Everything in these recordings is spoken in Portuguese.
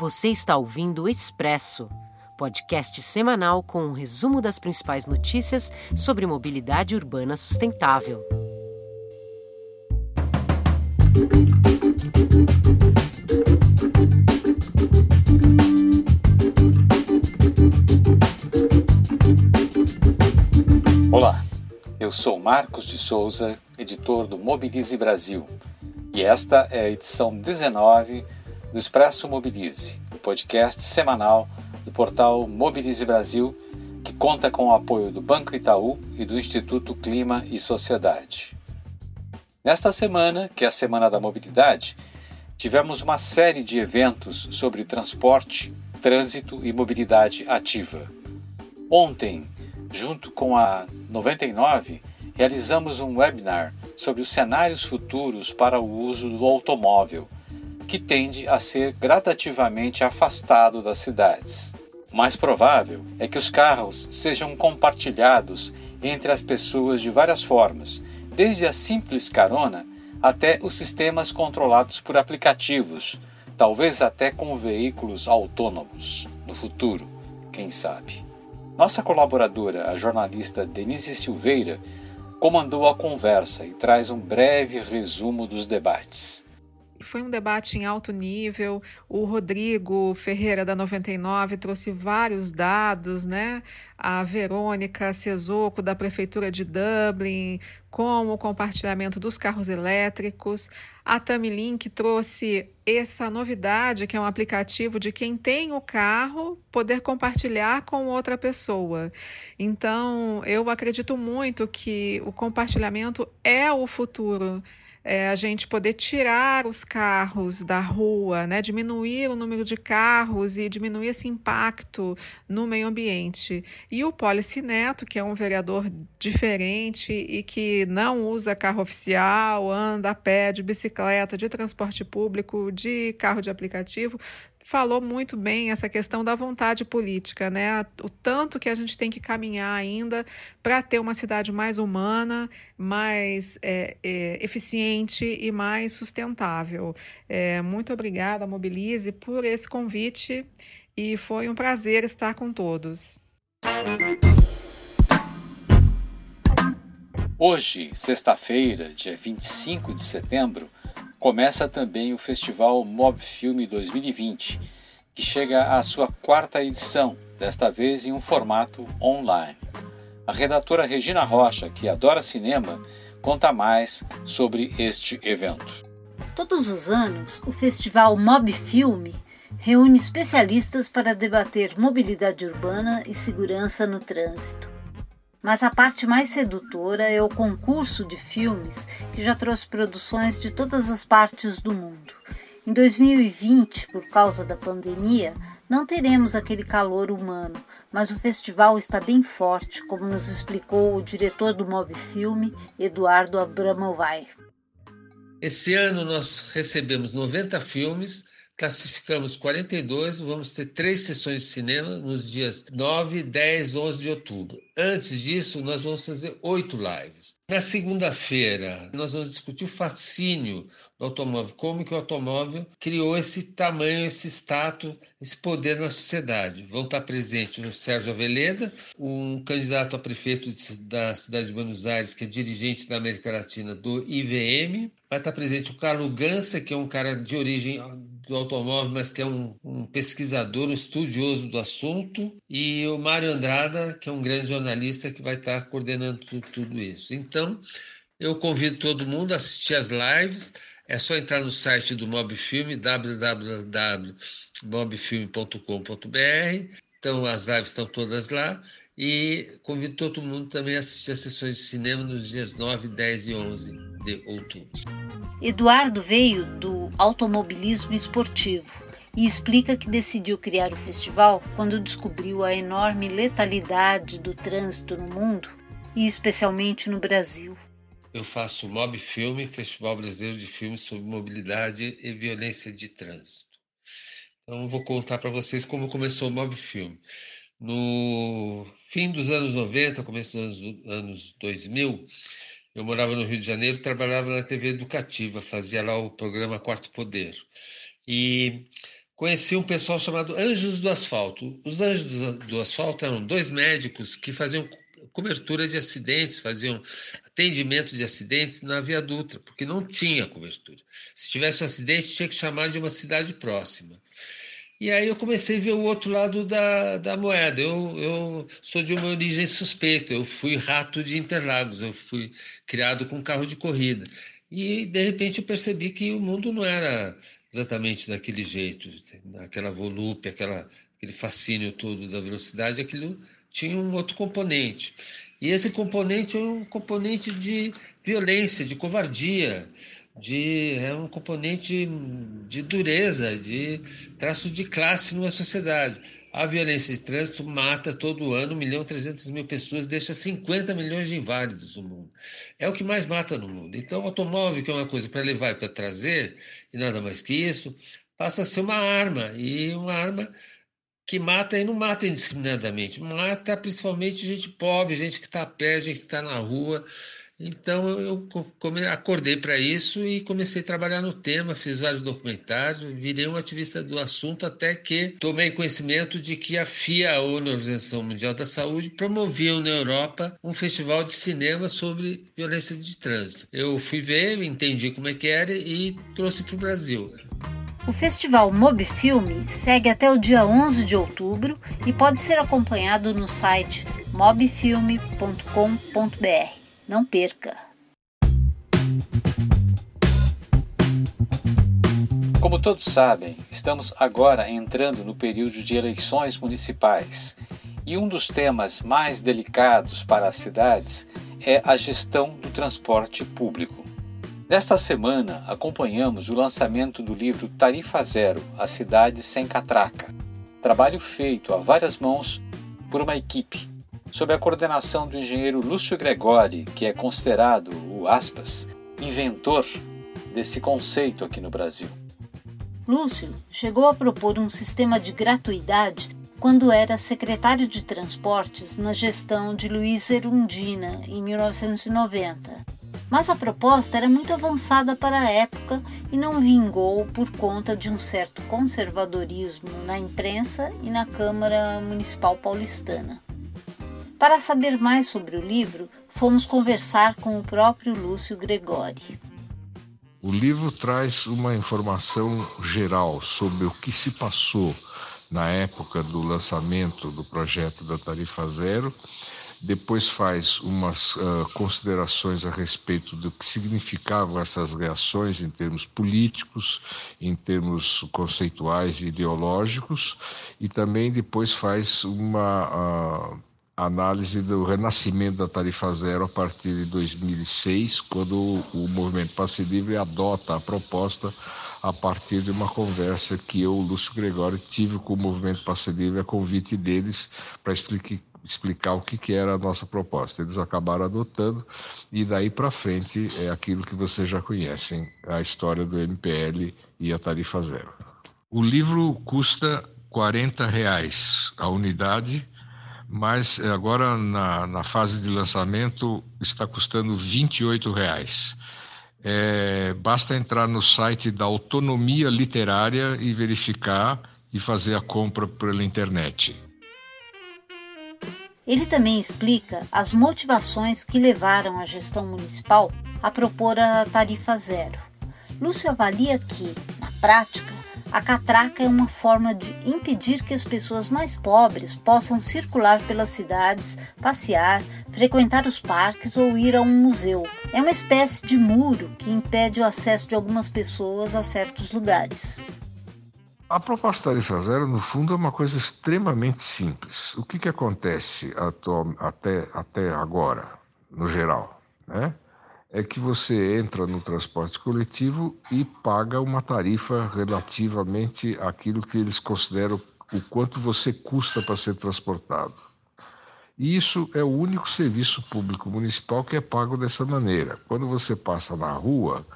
Você está ouvindo o Expresso, podcast semanal com um resumo das principais notícias sobre mobilidade urbana sustentável. Olá, eu sou Marcos de Souza, editor do Mobilize Brasil, e esta é a edição 19 do Expresso Mobilize, o podcast semanal do portal Mobilize Brasil, que conta com o apoio do Banco Itaú e do Instituto Clima e Sociedade. Nesta semana, que é a Semana da Mobilidade, tivemos uma série de eventos sobre transporte, trânsito e mobilidade ativa. Ontem, junto com a 99, realizamos um webinar sobre os cenários futuros para o uso do automóvel que tende a ser gradativamente afastado das cidades. Mais provável é que os carros sejam compartilhados entre as pessoas de várias formas, desde a simples carona até os sistemas controlados por aplicativos, talvez até com veículos autônomos no futuro, quem sabe. Nossa colaboradora, a jornalista Denise Silveira, comandou a conversa e traz um breve resumo dos debates. Foi um debate em alto nível. O Rodrigo Ferreira, da 99, trouxe vários dados, né? A Verônica Cesoco, da Prefeitura de Dublin, como o compartilhamento dos carros elétricos. A Tamilink trouxe essa novidade, que é um aplicativo de quem tem o carro poder compartilhar com outra pessoa. Então, eu acredito muito que o compartilhamento é o futuro é, a gente poder tirar os carros da rua, né, diminuir o número de carros e diminuir esse impacto no meio ambiente. E o Policy Neto, que é um vereador diferente e que não usa carro oficial, anda a pé, de bicicleta, de transporte público, de carro de aplicativo, falou muito bem essa questão da vontade política, né? O tanto que a gente tem que caminhar ainda para ter uma cidade mais humana, mais é, é, eficiente e mais sustentável. É, muito obrigada, Mobilize, por esse convite e foi um prazer estar com todos. Hoje, sexta-feira, dia 25 de setembro, começa também o Festival Mob Filme 2020, que chega à sua quarta edição, desta vez em um formato online. A redatora Regina Rocha, que adora cinema, conta mais sobre este evento. Todos os anos, o Festival Mob Filme reúne especialistas para debater mobilidade urbana e segurança no trânsito. Mas a parte mais sedutora é o concurso de filmes que já trouxe produções de todas as partes do mundo. Em 2020, por causa da pandemia, não teremos aquele calor humano, mas o festival está bem forte, como nos explicou o diretor do Mob Filme, Eduardo Abramovay. Esse ano nós recebemos 90 filmes classificamos 42, vamos ter três sessões de cinema nos dias 9, 10, 11 de outubro. Antes disso, nós vamos fazer oito lives. Na segunda-feira, nós vamos discutir o fascínio do automóvel, como que o automóvel criou esse tamanho, esse status, esse poder na sociedade. Vão estar presentes o Sérgio Aveleda, um candidato a prefeito da cidade de Buenos Aires, que é dirigente da América Latina do IVM. Vai estar presente o Carlos Gansa, que é um cara de origem do automóvel, mas que é um, um, pesquisador, um estudioso do assunto, e o Mário Andrada, que é um grande jornalista que vai estar coordenando tudo, tudo isso. Então, eu convido todo mundo a assistir as lives. É só entrar no site do Mobfilme, www.mobfilme.com.br. Então, as lives estão todas lá. E convido todo mundo também a assistir as sessões de cinema nos dias 9, 10 e 11 de outubro. Eduardo veio do automobilismo esportivo e explica que decidiu criar o festival quando descobriu a enorme letalidade do trânsito no mundo e especialmente no Brasil. Eu faço o Mob Filme, Festival Brasileiro de Filmes sobre Mobilidade e Violência de Trânsito. Então, vou contar para vocês como começou o Mob Filme. No fim dos anos 90, começo dos anos, anos 2000, eu morava no Rio de Janeiro, trabalhava na TV educativa, fazia lá o programa Quarto Poder. E conheci um pessoal chamado Anjos do Asfalto. Os Anjos do Asfalto eram dois médicos que faziam cobertura de acidentes, faziam atendimento de acidentes na Via Dutra, porque não tinha cobertura. Se tivesse um acidente, tinha que chamar de uma cidade próxima. E aí eu comecei a ver o outro lado da, da moeda. Eu, eu sou de uma origem suspeita, eu fui rato de Interlagos, eu fui criado com carro de corrida. E de repente eu percebi que o mundo não era exatamente daquele jeito, aquela volúpia, aquela, aquele fascínio todo da velocidade, aquilo tinha um outro componente. E esse componente é um componente de violência, de covardia, de é um componente de dureza, de traço de classe numa sociedade. A violência de trânsito mata todo ano 1 milhão e 300 mil pessoas, deixa 50 milhões de inválidos no mundo. É o que mais mata no mundo. Então, o automóvel, que é uma coisa para levar e para trazer, e nada mais que isso, passa a ser uma arma, e uma arma que mata e não mata indiscriminadamente, mata principalmente gente pobre, gente que está a pé, gente que está na rua. Então eu acordei para isso e comecei a trabalhar no tema, fiz vários documentários, virei um ativista do assunto até que tomei conhecimento de que a FIA, ou Organização Mundial da Saúde, promovia na Europa um festival de cinema sobre violência de trânsito. Eu fui ver, entendi como é que era e trouxe para o Brasil. O festival Mobfilme segue até o dia 11 de outubro e pode ser acompanhado no site mobfilme.com.br. Não perca! Como todos sabem, estamos agora entrando no período de eleições municipais e um dos temas mais delicados para as cidades é a gestão do transporte público. Nesta semana, acompanhamos o lançamento do livro Tarifa Zero A Cidade Sem Catraca, trabalho feito a várias mãos por uma equipe, sob a coordenação do engenheiro Lúcio Gregori, que é considerado o aspas, inventor desse conceito aqui no Brasil. Lúcio chegou a propor um sistema de gratuidade quando era secretário de Transportes na gestão de Luiz Erundina, em 1990 mas a proposta era muito avançada para a época e não vingou por conta de um certo conservadorismo na imprensa e na Câmara Municipal Paulistana. Para saber mais sobre o livro, fomos conversar com o próprio Lúcio Gregori. O livro traz uma informação geral sobre o que se passou na época do lançamento do projeto da Tarifa Zero depois faz umas uh, considerações a respeito do que significavam essas reações em termos políticos, em termos conceituais e ideológicos, e também depois faz uma uh, análise do renascimento da tarifa zero a partir de 2006, quando o, movimento Passe Livre adota a proposta a partir de uma conversa que eu, Lúcio Gregório, tive com o movimento Passe Livre a convite deles para explicar explicar o que, que era a nossa proposta. Eles acabaram adotando e daí para frente é aquilo que vocês já conhecem, a história do MPL e a tarifa zero. O livro custa R$ reais a unidade, mas agora na, na fase de lançamento está custando R$ reais. É, basta entrar no site da Autonomia Literária e verificar e fazer a compra pela internet. Ele também explica as motivações que levaram a gestão municipal a propor a tarifa zero. Lúcio avalia que, na prática, a catraca é uma forma de impedir que as pessoas mais pobres possam circular pelas cidades, passear, frequentar os parques ou ir a um museu. É uma espécie de muro que impede o acesso de algumas pessoas a certos lugares. A proposta tarifa zero, no fundo, é uma coisa extremamente simples. O que, que acontece atual, até, até agora, no geral? Né? É que você entra no transporte coletivo e paga uma tarifa relativamente àquilo que eles consideram o quanto você custa para ser transportado. E isso é o único serviço público municipal que é pago dessa maneira. Quando você passa na rua,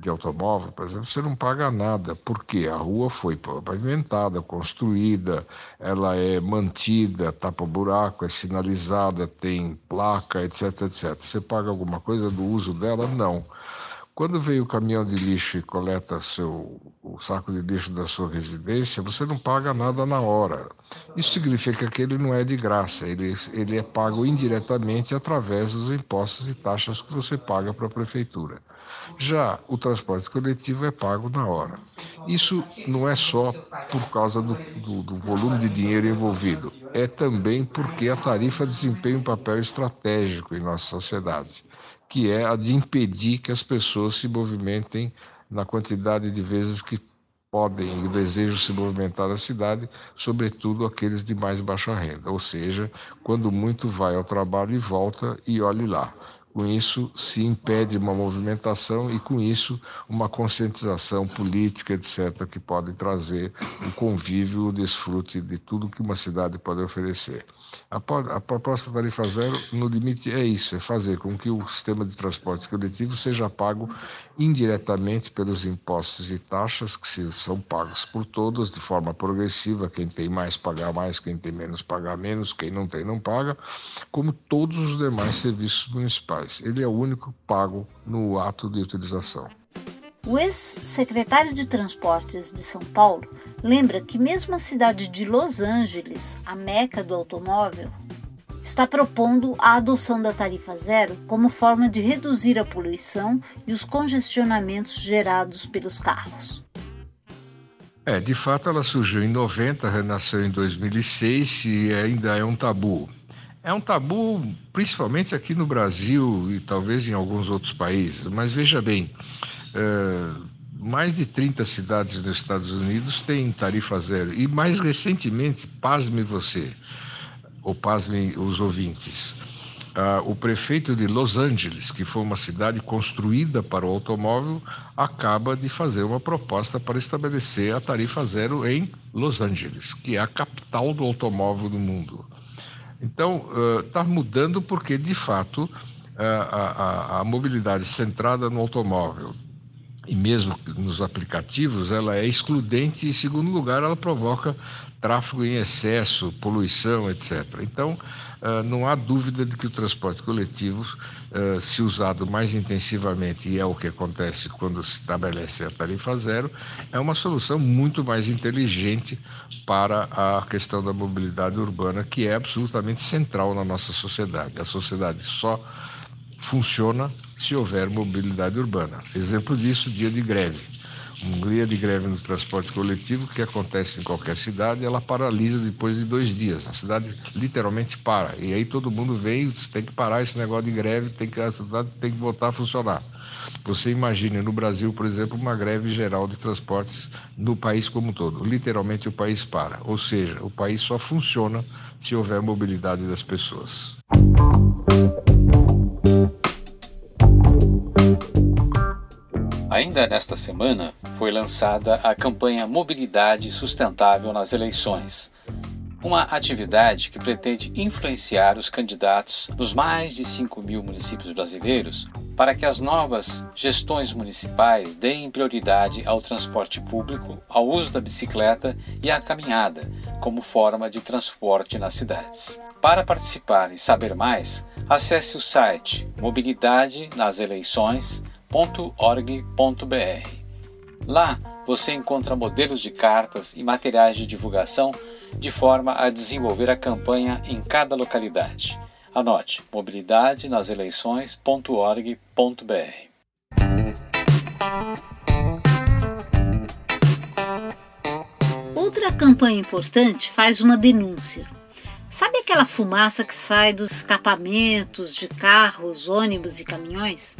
de automóvel, por exemplo, você não paga nada, porque a rua foi pavimentada, construída, ela é mantida, tapa buraco, é sinalizada, tem placa, etc, etc. Você paga alguma coisa do uso dela? Não. Quando vem o caminhão de lixo e coleta seu, o saco de lixo da sua residência, você não paga nada na hora. Isso significa que ele não é de graça, ele, ele é pago indiretamente através dos impostos e taxas que você paga para a prefeitura. Já o transporte coletivo é pago na hora. Isso não é só por causa do, do, do, volume de dinheiro envolvido, é também porque a tarifa desempenha um papel estratégico em nossa sociedade, que é a de impedir que as pessoas se movimentem na quantidade de vezes que podem e desejam se movimentar na cidade, sobretudo aqueles de mais baixa renda, ou seja, quando muito vai ao trabalho e volta e olhe lá. Com isso, se impede uma movimentação e, com isso, uma conscientização política, etc., que pode trazer o convívio, o desfrute de tudo que uma cidade pode oferecer. A, proposta tarifa zero, no limite, é isso: é fazer com que o sistema de transporte coletivo seja pago indiretamente pelos impostos e taxas que são pagos por todos de forma progressiva. Quem tem mais pagar mais, quem tem menos pagar menos, quem não tem não paga, como todos os demais serviços municipais. Ele é o único pago no ato de utilização. O ex-secretário de Transportes de São Paulo lembra que mesmo a cidade de Los Angeles, a meca do automóvel, está propondo a adoção da tarifa zero como forma de reduzir a poluição e os congestionamentos gerados pelos carros. É, de fato ela surgiu em 90, renasceu em 2006 e ainda é um tabu. É um tabu principalmente aqui no Brasil e talvez em alguns outros países, mas veja bem, mais de 30 cidades nos Estados Unidos têm tarifa zero. E mais recentemente, pasme você, ou pasme os ouvintes, uh, o prefeito de Los Angeles, que foi uma cidade construída para o automóvel, acaba de fazer uma proposta para estabelecer a tarifa zero em Los Angeles, que é a capital do automóvel do mundo. Então, está uh, mudando porque, de fato, uh, a, a, a mobilidade centrada no automóvel, e mesmo nos aplicativos, ela é excludente e, em segundo lugar, ela provoca tráfego em excesso, poluição, etc. Então, uh, não há dúvida de que o transporte coletivo, uh, se usado mais intensivamente, e é o que acontece quando se estabelece a tarifa zero, é uma solução muito mais inteligente para a questão da mobilidade urbana, que é absolutamente central na nossa sociedade. A sociedade só funciona se houver mobilidade urbana. Exemplo disso, dia de greve. Um dia de greve no transporte coletivo que acontece em qualquer cidade, ela paralisa depois de dois dias. A cidade literalmente para. E aí todo mundo vem, tem que parar esse negócio de greve, tem que, a cidade tem que voltar a funcionar. Você imagine no Brasil, por exemplo, uma greve geral de transportes no país como um todo. Literalmente o país para. Ou seja, o país só funciona se houver mobilidade das pessoas. Ainda nesta semana foi lançada a campanha Mobilidade Sustentável nas Eleições, uma atividade que pretende influenciar os candidatos nos mais de 5 mil municípios brasileiros para que as novas gestões municipais deem prioridade ao transporte público, ao uso da bicicleta e à caminhada como forma de transporte nas cidades. Para participar e saber mais, acesse o site Mobilidade nas Eleições www.org.br. Lá você encontra modelos de cartas e materiais de divulgação de forma a desenvolver a campanha em cada localidade. Anote mobilidade nas eleições.org.br. Outra campanha importante faz uma denúncia. Sabe aquela fumaça que sai dos escapamentos de carros, ônibus e caminhões?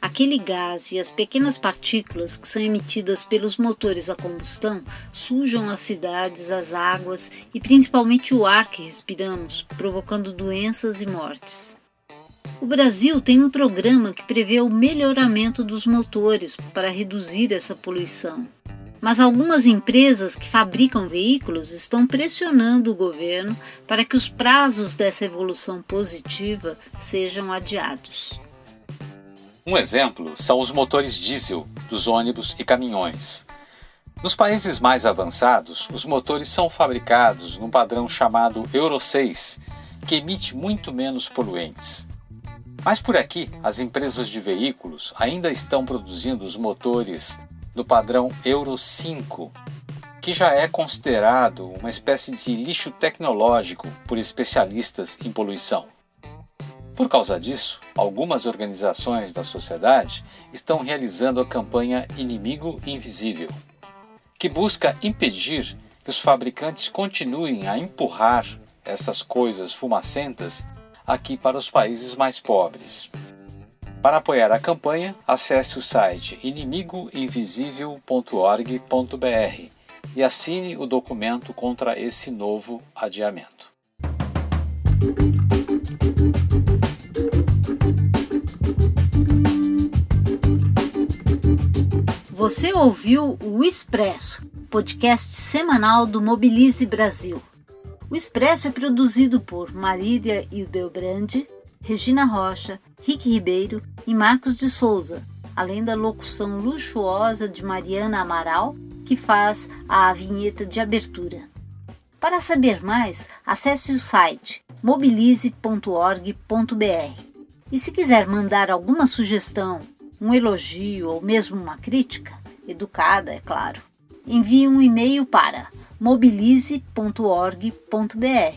Aquele gás e as pequenas partículas que são emitidas pelos motores a combustão sujam as cidades, as águas e principalmente o ar que respiramos, provocando doenças e mortes. O Brasil tem um programa que prevê o melhoramento dos motores para reduzir essa poluição. Mas algumas empresas que fabricam veículos estão pressionando o governo para que os prazos dessa evolução positiva sejam adiados. Um exemplo são os motores diesel dos ônibus e caminhões. Nos países mais avançados, os motores são fabricados num padrão chamado Euro 6, que emite muito menos poluentes. Mas por aqui, as empresas de veículos ainda estão produzindo os motores do padrão Euro 5, que já é considerado uma espécie de lixo tecnológico por especialistas em poluição. Por causa disso, algumas organizações da sociedade estão realizando a campanha Inimigo Invisível, que busca impedir que os fabricantes continuem a empurrar essas coisas fumacentas aqui para os países mais pobres. Para apoiar a campanha, acesse o site inimigoinvisível.org.br e assine o documento contra esse novo adiamento. Você ouviu o Expresso, podcast semanal do Mobilize Brasil. O Expresso é produzido por Marília Hildebrand, Regina Rocha, Rick Ribeiro e Marcos de Souza, além da locução luxuosa de Mariana Amaral, que faz a vinheta de abertura. Para saber mais, acesse o site mobilize.org.br. E se quiser mandar alguma sugestão um elogio ou mesmo uma crítica, educada, é claro, envie um e-mail para mobilize.org.br.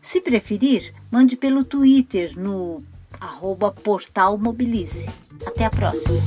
Se preferir, mande pelo Twitter no arroba portal Mobilize. Até a próxima!